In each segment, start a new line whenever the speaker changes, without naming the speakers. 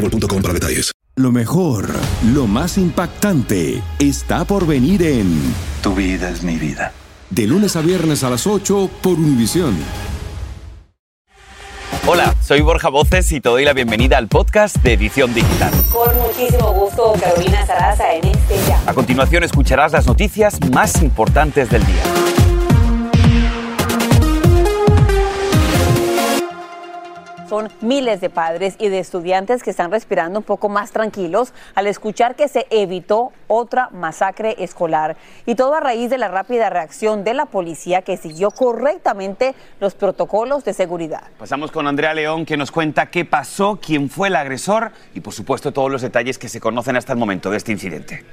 para detalles.
Lo mejor, lo más impactante, está por venir en
Tu vida es mi vida.
De lunes a viernes a las 8 por Univisión.
Hola, soy Borja Voces y te doy la bienvenida al podcast de Edición Digital.
Con muchísimo gusto, Carolina Sarasa en este ya.
A continuación escucharás las noticias más importantes del día.
Son miles de padres y de estudiantes que están respirando un poco más tranquilos al escuchar que se evitó otra masacre escolar. Y todo a raíz de la rápida reacción de la policía que siguió correctamente los protocolos de seguridad.
Pasamos con Andrea León que nos cuenta qué pasó, quién fue el agresor y por supuesto todos los detalles que se conocen hasta el momento de este incidente.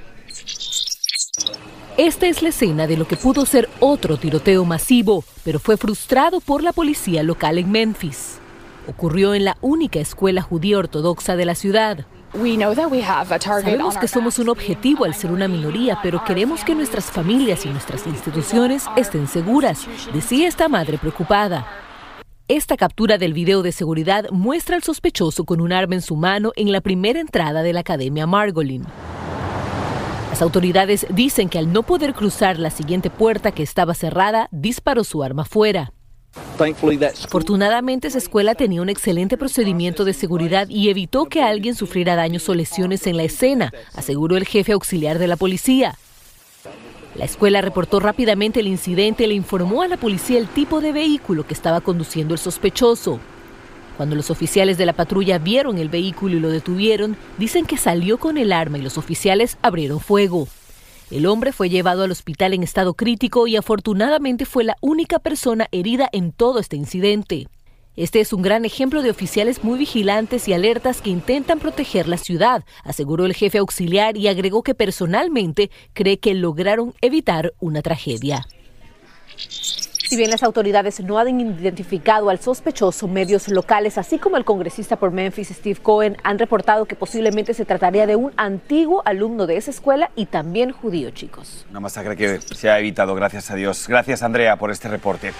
Esta es la escena de lo que pudo ser otro tiroteo masivo, pero fue frustrado por la policía local en Memphis ocurrió en la única escuela judía ortodoxa de la ciudad. Sabemos que somos un objetivo al ser una minoría, pero queremos que nuestras familias y nuestras instituciones estén seguras, decía esta madre preocupada. Esta captura del video de seguridad muestra al sospechoso con un arma en su mano en la primera entrada de la Academia Margolin. Las autoridades dicen que al no poder cruzar la siguiente puerta que estaba cerrada, disparó su arma fuera. Afortunadamente, esa escuela tenía un excelente procedimiento de seguridad y evitó que alguien sufriera daños o lesiones en la escena, aseguró el jefe auxiliar de la policía. La escuela reportó rápidamente el incidente y le informó a la policía el tipo de vehículo que estaba conduciendo el sospechoso. Cuando los oficiales de la patrulla vieron el vehículo y lo detuvieron, dicen que salió con el arma y los oficiales abrieron fuego. El hombre fue llevado al hospital en estado crítico y afortunadamente fue la única persona herida en todo este incidente. Este es un gran ejemplo de oficiales muy vigilantes y alertas que intentan proteger la ciudad, aseguró el jefe auxiliar y agregó que personalmente cree que lograron evitar una tragedia. Si bien las autoridades no han identificado al sospechoso, medios locales, así como el congresista por Memphis, Steve Cohen, han reportado que posiblemente se trataría de un antiguo alumno de esa escuela y también judío, chicos.
Una masacre que se ha evitado, gracias a Dios. Gracias, Andrea, por este reporte.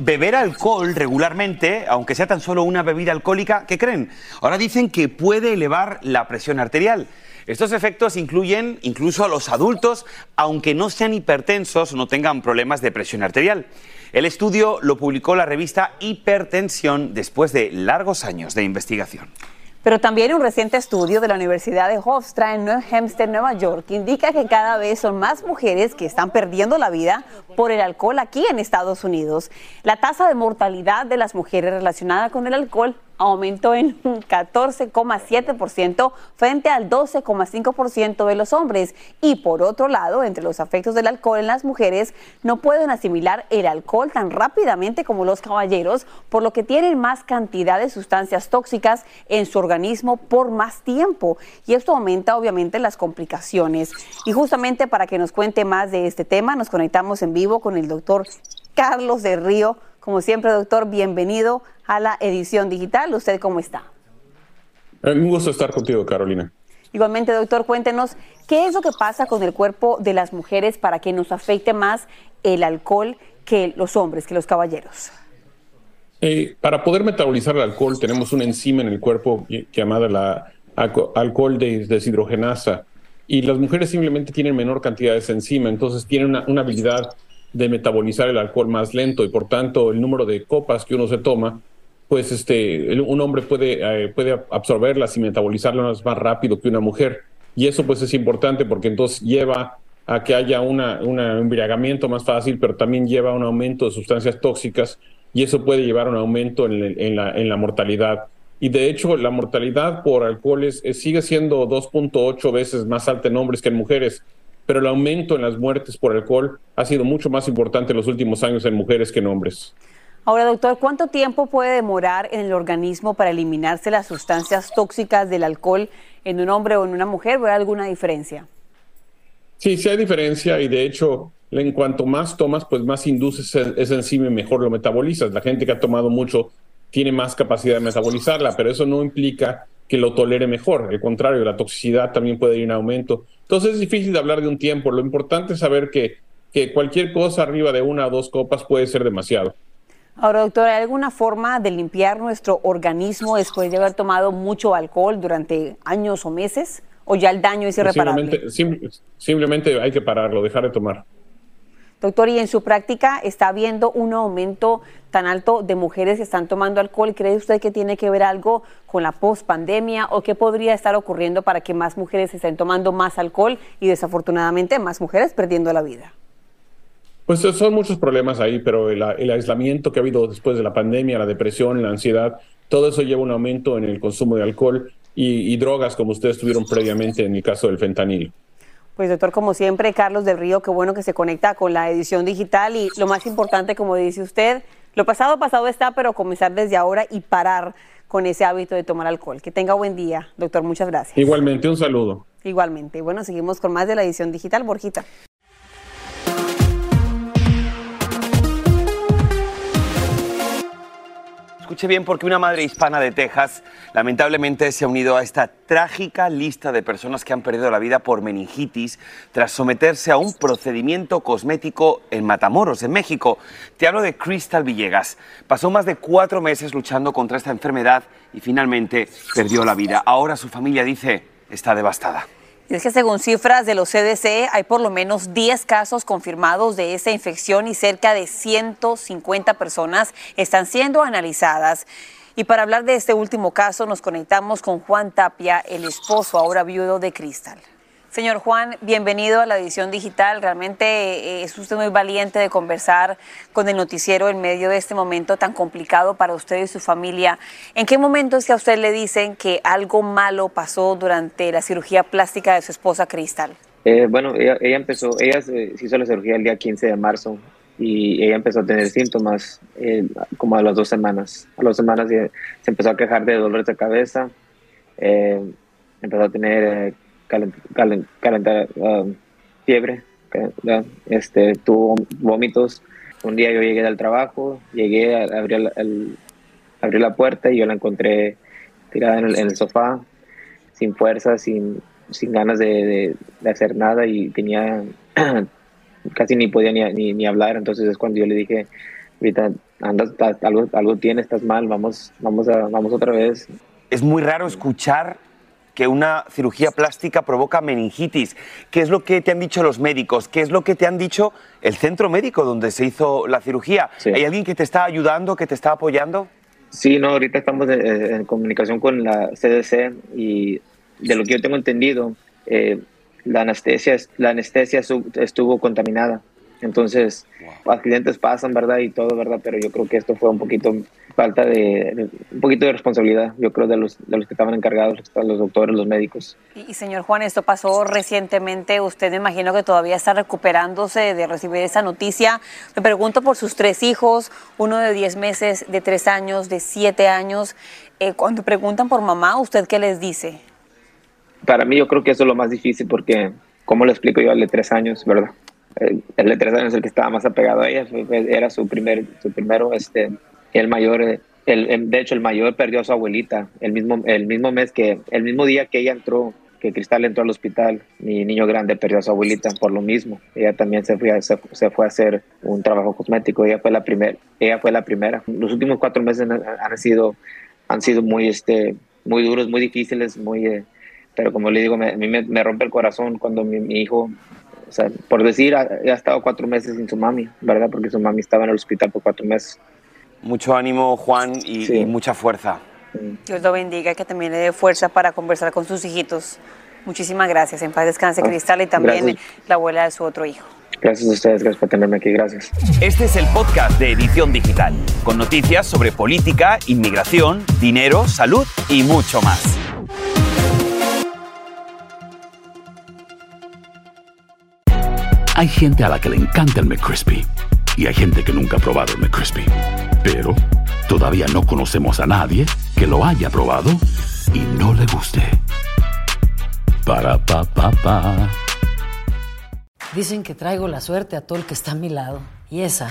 beber alcohol regularmente, aunque sea tan solo una bebida alcohólica, ¿qué creen? Ahora dicen que puede elevar la presión arterial. Estos efectos incluyen incluso a los adultos, aunque no sean hipertensos o no tengan problemas de presión arterial. El estudio lo publicó la revista Hipertensión después de largos años de investigación.
Pero también un reciente estudio de la Universidad de Hofstra en New Hampshire, Nueva York, indica que cada vez son más mujeres que están perdiendo la vida por el alcohol aquí en Estados Unidos. La tasa de mortalidad de las mujeres relacionada con el alcohol aumentó en un 14,7% frente al 12,5% de los hombres. Y por otro lado, entre los efectos del alcohol en las mujeres, no pueden asimilar el alcohol tan rápidamente como los caballeros, por lo que tienen más cantidad de sustancias tóxicas en su organismo por más tiempo. Y esto aumenta obviamente las complicaciones. Y justamente para que nos cuente más de este tema, nos conectamos en vivo con el doctor Carlos de Río. Como siempre, doctor, bienvenido a la edición digital. ¿Usted cómo está?
Eh, un gusto estar contigo, Carolina.
Igualmente, doctor, cuéntenos qué es lo que pasa con el cuerpo de las mujeres para que nos afecte más el alcohol que los hombres, que los caballeros.
Eh, para poder metabolizar el alcohol tenemos una enzima en el cuerpo llamada la alcohol de deshidrogenasa y las mujeres simplemente tienen menor cantidad de esa enzima, entonces tienen una habilidad de metabolizar el alcohol más lento y por tanto el número de copas que uno se toma pues este, un hombre puede, eh, puede absorberlas y metabolizarlas más rápido que una mujer. Y eso pues es importante porque entonces lleva a que haya una, un embriagamiento más fácil, pero también lleva a un aumento de sustancias tóxicas y eso puede llevar a un aumento en, la, en la mortalidad. Y de hecho, la mortalidad por alcohol es, sigue siendo 2.8 veces más alta en hombres que en mujeres, pero el aumento en las muertes por alcohol ha sido mucho más importante en los últimos años en mujeres que en hombres.
Ahora, doctor, ¿cuánto tiempo puede demorar en el organismo para eliminarse las sustancias tóxicas del alcohol en un hombre o en una mujer? ¿Ve alguna diferencia?
Sí, sí hay diferencia y de hecho, en cuanto más tomas, pues más induces ese enzima y mejor lo metabolizas. La gente que ha tomado mucho tiene más capacidad de metabolizarla, pero eso no implica que lo tolere mejor. Al contrario, la toxicidad también puede ir en aumento. Entonces es difícil de hablar de un tiempo. Lo importante es saber que, que cualquier cosa arriba de una o dos copas puede ser demasiado.
Ahora, doctora, ¿hay alguna forma de limpiar nuestro organismo después de haber tomado mucho alcohol durante años o meses? ¿O ya el daño es irreparable?
Simplemente, simplemente hay que pararlo, dejar de tomar.
Doctor, ¿y en su práctica está habiendo un aumento tan alto de mujeres que están tomando alcohol? ¿Cree usted que tiene que ver algo con la pospandemia o qué podría estar ocurriendo para que más mujeres estén tomando más alcohol y desafortunadamente más mujeres perdiendo la vida?
Pues son muchos problemas ahí, pero el, aislamiento que ha habido después de la pandemia, la depresión, la ansiedad, todo eso lleva un aumento en el consumo de alcohol y, y drogas, como ustedes tuvieron previamente en el caso del fentanilo.
Pues doctor, como siempre, Carlos del Río, qué bueno que se conecta con la edición digital y lo más importante, como dice usted, lo pasado pasado está, pero comenzar desde ahora y parar con ese hábito de tomar alcohol. Que tenga buen día, doctor, muchas gracias.
Igualmente, un saludo.
Igualmente. Bueno, seguimos con más de la edición digital, Borjita.
Escuche bien porque una madre hispana de Texas lamentablemente se ha unido a esta trágica lista de personas que han perdido la vida por meningitis tras someterse a un procedimiento cosmético en Matamoros, en México. Te hablo de Crystal Villegas. Pasó más de cuatro meses luchando contra esta enfermedad y finalmente perdió la vida. Ahora su familia dice está devastada.
Y es que según cifras de los CDC, hay por lo menos 10 casos confirmados de esa infección y cerca de 150 personas están siendo analizadas. Y para hablar de este último caso, nos conectamos con Juan Tapia, el esposo ahora viudo de Cristal. Señor Juan, bienvenido a la edición digital. Realmente eh, es usted muy valiente de conversar con el noticiero en medio de este momento tan complicado para usted y su familia. ¿En qué momento es que a usted le dicen que algo malo pasó durante la cirugía plástica de su esposa Cristal?
Eh, bueno, ella, empezó, ella se hizo la cirugía el día 15 de marzo y ella empezó a tener síntomas eh, como a las dos semanas. A las dos semanas se empezó a quejar de dolores de cabeza, empezó a tener calentar, um, fiebre, este, tuvo vómitos. Un día yo llegué del trabajo, llegué, abrí, el, abrí la puerta y yo la encontré tirada en el, sofá, sin fuerza, sin, sin ganas de, hacer nada y tenía, casi ni podía ni, ni, hablar. Entonces es cuando yo le dije, ahorita andas, algo, algo tienes, estás mal, vamos, vamos, vamos otra vez.
Es muy raro escuchar que una cirugía plástica provoca meningitis. ¿Qué es lo que te han dicho los médicos? ¿Qué es lo que te han dicho el centro médico donde se hizo la cirugía? ¿Hay alguien que te está ayudando, que te está apoyando?
Sí, no, ahorita estamos en, comunicación con la CDC y de lo que yo tengo entendido, eh, la anestesia, la anestesia estuvo contaminada. Entonces, accidentes pasan, ¿verdad? Y todo, ¿verdad? Pero yo creo que esto fue un poquito falta de, un poquito de responsabilidad, yo creo, de los, de los que estaban encargados, los doctores, los médicos.
Y, señor Juan, esto pasó recientemente. Usted me imagino que todavía está recuperándose de recibir esa noticia. Me pregunto por sus tres hijos, uno de 10 meses, de 3 años, de 7 años. Eh, cuando preguntan por mamá, ¿usted qué les dice?
Para mí yo creo que eso es lo más difícil porque, ¿cómo le explico yo al de 3 años, verdad? el de tres años el que estaba más apegado a ella, era su primer, su primero, este, el mayor, el, de hecho el mayor perdió a su abuelita el mismo, el mismo mes que, el mismo día que ella entró, que Cristal entró al hospital, mi niño grande perdió a su abuelita por lo mismo. Ella también se fue a, se, fue a hacer un trabajo cosmético, ella fue la primera, ella fue la primera. Los últimos cuatro meses han, sido, han sido muy, este, muy duros, muy difíciles, muy, eh, pero como le digo, me, a mí me, rompe el corazón cuando mi hijo o sea, por decir, ha, ha, estado cuatro meses sin su mami, ¿verdad? Porque su mami estaba en el hospital por cuatro meses.
Mucho ánimo, Juan, y, mucha fuerza.
Dios lo bendiga, que también le dé fuerza para conversar con sus hijitos. Muchísimas gracias. En paz descanse, Cristal, y también la abuela de su otro hijo.
Gracias a ustedes, gracias por tenerme aquí, gracias.
Este es el podcast de Edición Digital, con noticias sobre política, inmigración, dinero, salud y mucho más.
Hay gente a la que le encanta el McCrispy y hay gente que nunca ha probado el McCrispy. Pero todavía no conocemos a nadie que lo haya probado y no le guste. Para pa pa pa.
Dicen que traigo la suerte a todo el que está a mi lado. Y esa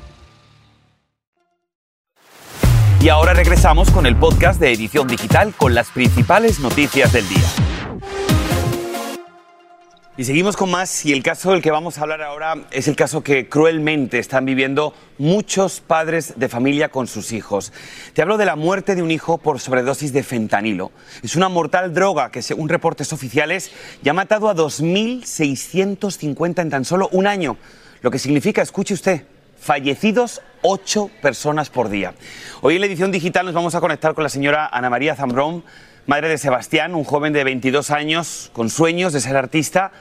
Y ahora regresamos con el podcast de Edición Digital con las principales noticias del día. Y seguimos con más y el caso del que vamos a hablar ahora es el caso que cruelmente están viviendo muchos padres de familia con sus hijos. Te hablo de la muerte de un hijo por sobredosis de fentanilo. Es una mortal droga que según reportes oficiales ya ha matado a 2.650 en tan solo un año. Lo que significa, escuche usted, fallecidos ocho personas por día. Hoy en la edición digital nos vamos a conectar con la señora Ana María Zambrón, madre de Sebastián, un joven de 22 años con sueños de ser artista,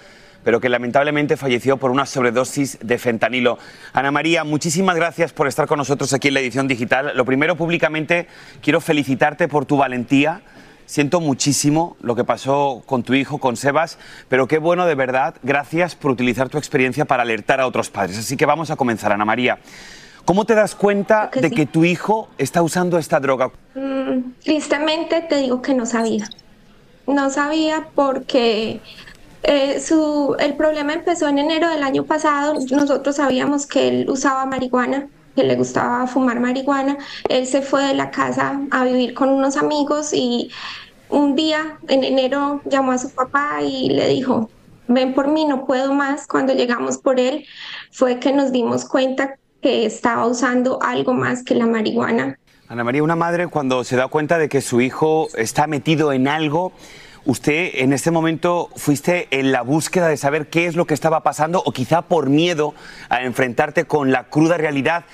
pero que lamentablemente falleció por una sobredosis de fentanilo. Ana María, muchísimas gracias por estar con nosotros aquí en la edición digital. Lo primero, públicamente, quiero felicitarte por tu valentía. Siento muchísimo lo que pasó con tu hijo, con Sebas, pero qué bueno de verdad. Gracias por utilizar tu experiencia para alertar a otros padres. Así que vamos a comenzar, Ana María. ¿Cómo te das cuenta
que
de
sí.
que tu hijo está usando esta droga?
Mm, tristemente te digo que no sabía. No sabía porque eh, su, el problema empezó en enero del año pasado. Nosotros sabíamos que él usaba marihuana, que le gustaba fumar marihuana. Él se fue de la casa a vivir con unos amigos y un día en enero llamó a su papá y le dijo, ven por mí, no puedo más. Cuando llegamos por él fue que nos dimos cuenta que estaba usando algo más que la marihuana.
Ana María, una madre cuando se da cuenta de que su hijo está metido en algo, usted en este momento fuiste en la búsqueda de saber qué es lo que estaba pasando o quizá por miedo a enfrentarte con la cruda realidad.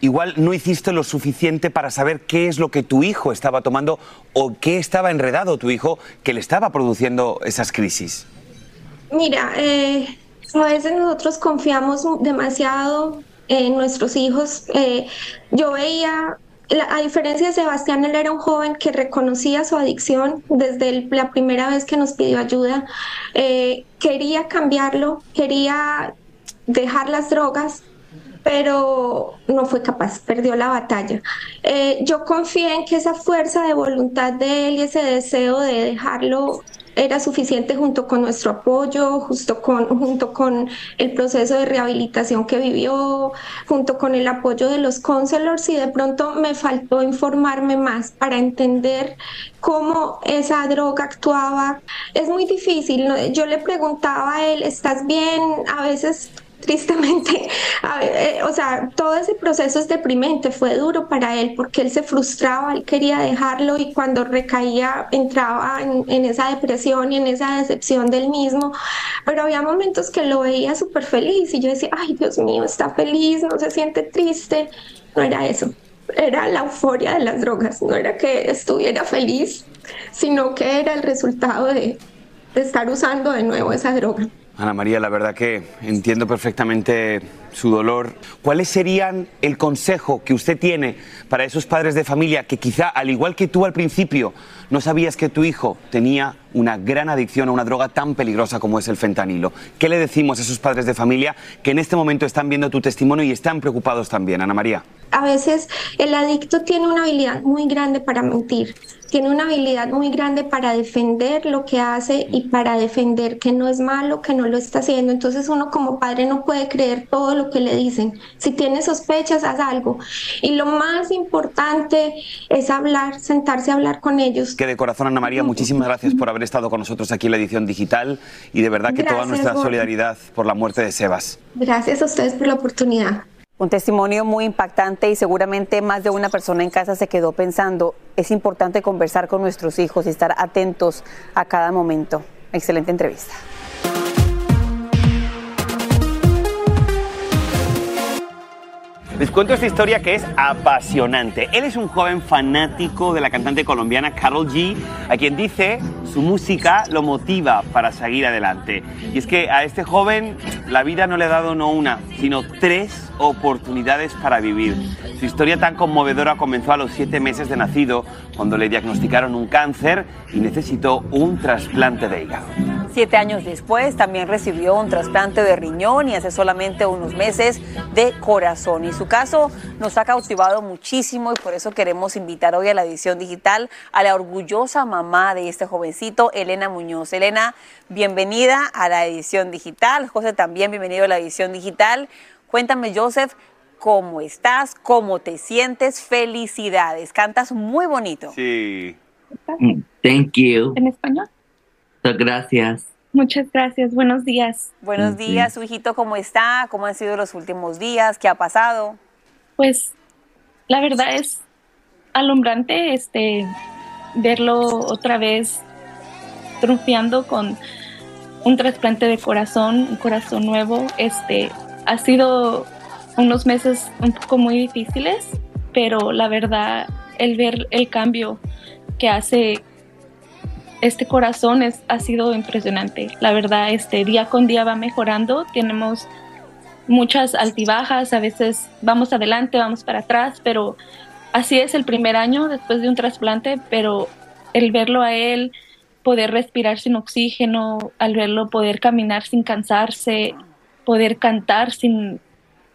Igual no hiciste lo suficiente para saber qué es lo que tu hijo estaba tomando o qué estaba enredado tu hijo que le estaba produciendo esas crisis.
Mira, eh, a veces nosotros confiamos demasiado en nuestros hijos. Eh, yo veía, a diferencia de Sebastián, él era un joven que reconocía su adicción desde la primera vez que nos pidió ayuda. Eh, quería cambiarlo, quería dejar las drogas, pero no fue capaz, perdió la batalla. Eh, yo confié en que esa fuerza de voluntad de él y ese deseo de dejarlo era suficiente junto con nuestro apoyo, justo con, junto con el proceso de rehabilitación que vivió, junto con el apoyo de los counselors y de pronto me faltó informarme más para entender cómo esa droga actuaba. Es muy difícil, yo le preguntaba a él, ¿estás bien? A veces tristemente, eh, o sea, todo ese proceso es deprimente, fue duro para él porque él se frustraba, él quería dejarlo y cuando recaía entraba en, esa depresión y en esa decepción del mismo, pero había momentos que lo veía súper feliz y yo decía, ay Dios mío, está feliz, no se siente triste, no era eso. Era la euforia de las drogas, no era que estuviera feliz, sino que era el resultado de estar usando de nuevo esa droga.
Ana María, la verdad que entiendo perfectamente su dolor. ¿Cuáles serían el consejo que usted tiene para esos padres de familia que quizá, al igual que tú al principio, no sabías que tu hijo tenía una gran adicción a una droga tan peligrosa como es el fentanilo? ¿Qué le decimos a esos padres de familia que en este momento están viendo tu testimonio y están preocupados también, Ana María?
A veces el adicto tiene una habilidad muy grande para mentir, tiene una habilidad muy grande para defender lo que hace y para defender que no es malo, que no lo está haciendo. Entonces uno como padre no puede creer todo lo que le dicen. Si tiene sospechas, haz algo. Y lo más importante es hablar, sentarse a hablar con ellos.
Que de corazón, Ana María, muchísimas gracias por haber estado con nosotros aquí en la edición digital y de verdad que toda
Gracias,
nuestra
Gordo.
solidaridad por la muerte de Sebas.
Gracias a ustedes por la oportunidad.
Un testimonio muy impactante y seguramente más de una persona en casa se quedó pensando, es importante conversar con nuestros hijos y estar atentos a cada momento. Excelente entrevista.
Les cuento esta historia que es apasionante. Él es un joven fanático de la cantante colombiana Carol G, a quien dice su música lo motiva para seguir adelante. Y es que a este joven la vida no le ha dado no una, sino tres oportunidades para vivir. Su historia tan conmovedora comenzó a los siete meses de nacido, cuando le diagnosticaron un cáncer y necesitó un trasplante de hígado.
Siete años después también recibió un trasplante de riñón y hace solamente unos meses de corazón. Y su caso nos ha cautivado muchísimo y por eso queremos invitar hoy a la edición digital a la orgullosa mamá de este jovencito, Elena Muñoz. Elena, bienvenida a la edición digital. José también, bienvenido a la edición digital. Cuéntame, Joseph, cómo estás, cómo te sientes. Felicidades. Cantas muy bonito.
Sí.
Thank you.
¿En español?
Gracias.
Muchas gracias. Buenos días.
Buenos días, su hijito, ¿cómo está? ¿Cómo han sido los últimos días? ¿Qué ha pasado?
Pues la verdad es alumbrante este verlo otra vez triunfando con un trasplante de corazón, un corazón nuevo. Este ha sido unos meses un poco muy difíciles, pero la verdad el ver el cambio que hace este corazón es, ha sido impresionante. La verdad, este día con día va mejorando. Tenemos muchas altibajas, a veces vamos adelante, vamos para atrás, pero así es el primer año después de un trasplante, pero el verlo a él, poder respirar sin oxígeno, al verlo poder caminar sin cansarse, poder cantar sin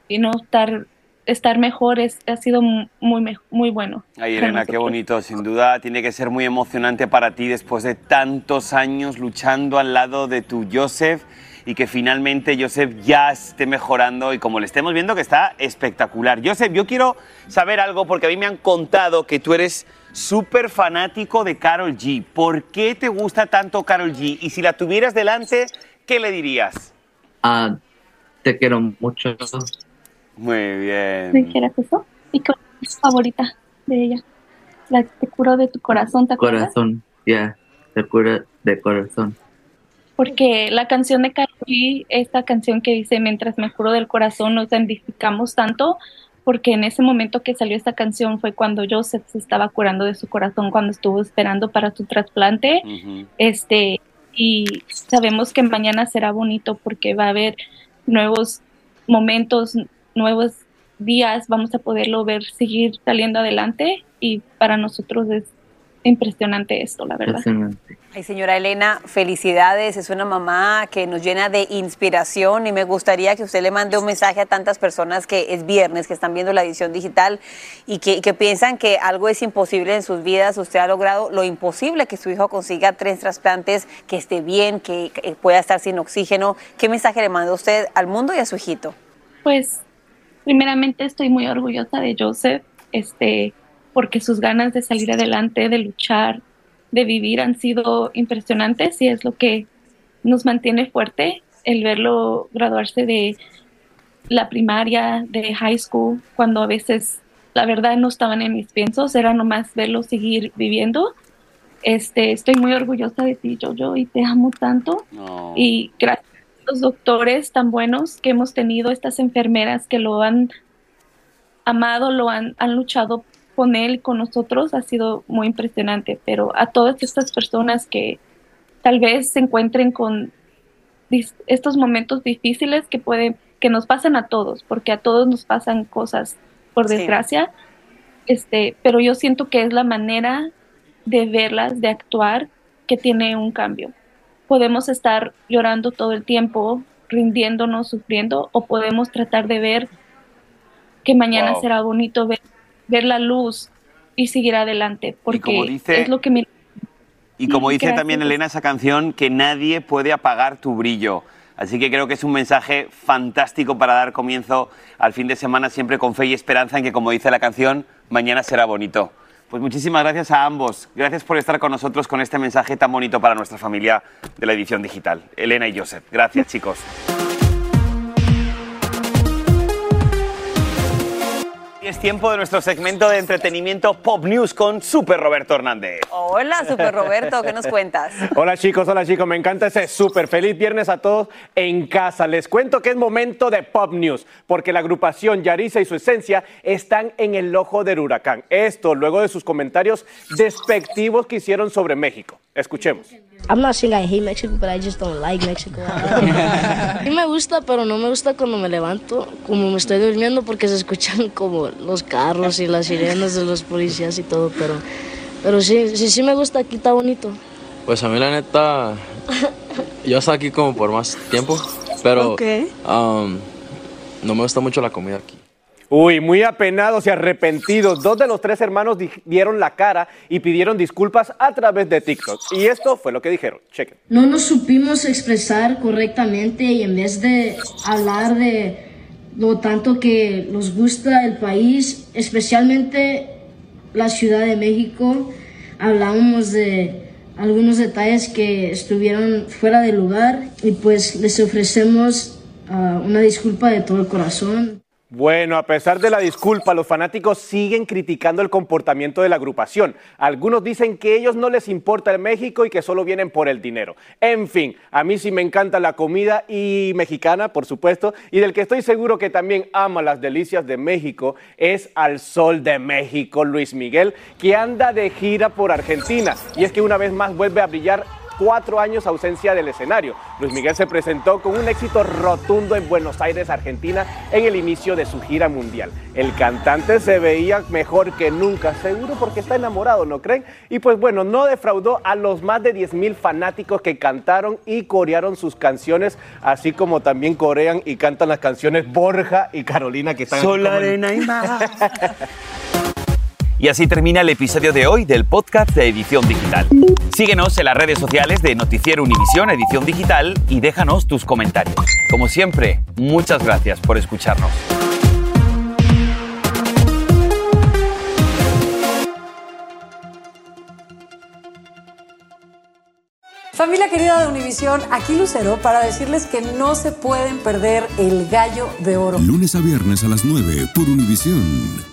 no estar estar mejor es, ha sido muy, muy bueno.
Ay, Elena, qué bonito. Sin duda tiene que ser muy emocionante para ti después de tantos años luchando al lado de tu Joseph y que finalmente Joseph ya esté mejorando y como le estemos viendo que está espectacular. Joseph, yo quiero saber algo porque a mí me han contado que tú eres súper fanático de Carol G. ¿Por qué te gusta tanto Carol G? Y si la tuvieras delante, ¿qué le dirías?
Ah, te quiero mucho.
Muy bien.
¿Me quieres eso? ¿Y cuál es tu favorita de ella? La que te curó de tu corazón, ¿te acuerdas?
Corazón, ya, te cura de corazón.
Porque la canción de Carol G, esta canción que dice Mientras me curo del corazón, nos identificamos tanto porque en ese momento que salió esta canción fue cuando Joseph se estaba curando de su corazón cuando estuvo esperando para su trasplante. Este, y sabemos que mañana será bonito porque va a haber nuevos momentos, nuevos días, vamos a poderlo ver seguir saliendo adelante y para nosotros es impresionante esto, la verdad.
Ay, señora Elena, felicidades. Es una mamá que nos llena de inspiración y me gustaría que usted le mande un mensaje a tantas personas que es viernes, que están viendo la edición digital y que, que piensan que algo es imposible en sus vidas. Usted ha logrado lo imposible, que su hijo consiga tres trasplantes, que esté bien, que, que pueda estar sin oxígeno. ¿Qué mensaje le manda usted al mundo y a su hijito?
Pues, primeramente estoy muy orgullosa de Joseph, este porque sus ganas de salir adelante, de luchar, de vivir han sido impresionantes y es lo que nos mantiene fuerte el verlo graduarse de la primaria, de high school, cuando a veces la verdad no estaban en mis piensos, era nomás verlo seguir viviendo. Este, estoy muy orgullosa de ti, Jojo, y te amo tanto. Y gracias doctores tan buenos que hemos tenido, estas enfermeras que lo han amado, lo han, han luchado con él, con nosotros, ha sido muy impresionante, pero a todas estas personas que tal vez se encuentren con estos momentos difíciles que pueden, que nos pasan a todos, porque a todos nos pasan cosas, por desgracia, este, pero yo siento que es la manera de verlas, de actuar, que tiene un cambio. Podemos estar llorando todo el tiempo, rindiéndonos, sufriendo, o podemos tratar de ver que mañana
Wow.
será bonito ver ver la luz y seguir adelante, porque
como dice-
es lo que me...
Y como dice
Gracias.
también Elena esa canción, que nadie puede apagar tu brillo. Así que creo que es un mensaje fantástico para dar comienzo al fin de semana, siempre con fe y esperanza en que, como dice la canción, mañana será bonito. Pues muchísimas gracias a ambos. Gracias por estar con nosotros con este mensaje tan bonito para nuestra familia de la edición digital. Elena y Joseph. Gracias, chicos. Es tiempo de nuestro segmento de entretenimiento Pop News con Super Roberto Hernández.
Hola, Super Roberto, ¿qué nos cuentas?
Hola chicos, hola chicos, me encanta ese súper feliz viernes a todos en casa. Les cuento que es momento de Pop News, porque la agrupación Yarisa y su esencia están en el ojo del huracán. Esto luego de sus comentarios despectivos que hicieron sobre México. Escuchemos.
I'm not saying I hate Mexico, but I just don't like Mexico. Sí me gusta, pero no me gusta cuando me levanto, como me estoy durmiendo, porque se escuchan como los carros y las sirenas de los policías y todo, pero, pero sí, sí, sí me gusta, aquí está bonito.
Pues a mí la neta, yo estoy aquí como por más tiempo, pero
Ok.
um, no me gusta mucho la comida aquí.
Uy, muy apenados y arrepentidos. Dos de los tres hermanos di- dieron la cara y pidieron disculpas a través de TikTok. Y esto fue lo que dijeron. Chequen.
No nos supimos expresar correctamente y en vez de hablar de lo tanto que nos gusta el país, especialmente la Ciudad de México, hablábamos de algunos detalles que estuvieron fuera de lugar y pues les ofrecemos ah, una disculpa de todo el corazón.
Bueno, a pesar de la disculpa, los fanáticos siguen criticando el comportamiento de la agrupación. Algunos dicen que ellos no les importa el México y que solo vienen por el dinero. En fin, a mí sí me encanta la comida y mexicana, por supuesto, y del que estoy seguro que también ama las delicias de México es al Sol de México, Luis Miguel, que anda de gira por Argentina. Y es que una vez más vuelve a brillar cuatro años ausencia del escenario. Luis Miguel se presentó con un éxito rotundo en Buenos Aires, Argentina, en el inicio de su gira mundial. El cantante se veía mejor que nunca, seguro porque está enamorado, ¿no creen? Y pues bueno, no defraudó a los más de 10 mil fanáticos que cantaron y corearon sus canciones, así como también corean y cantan las canciones Borja y Carolina que están
Sol, arena y mar. Y así termina el episodio de hoy del podcast de Edición Digital. Síguenos en las redes sociales de Noticiero Univisión Edición Digital y déjanos tus comentarios. Como siempre, muchas gracias por escucharnos.
Familia querida de Univisión, aquí Lucero para decirles que no se pueden perder el gallo de oro.
Lunes a viernes a las 9 por Univisión.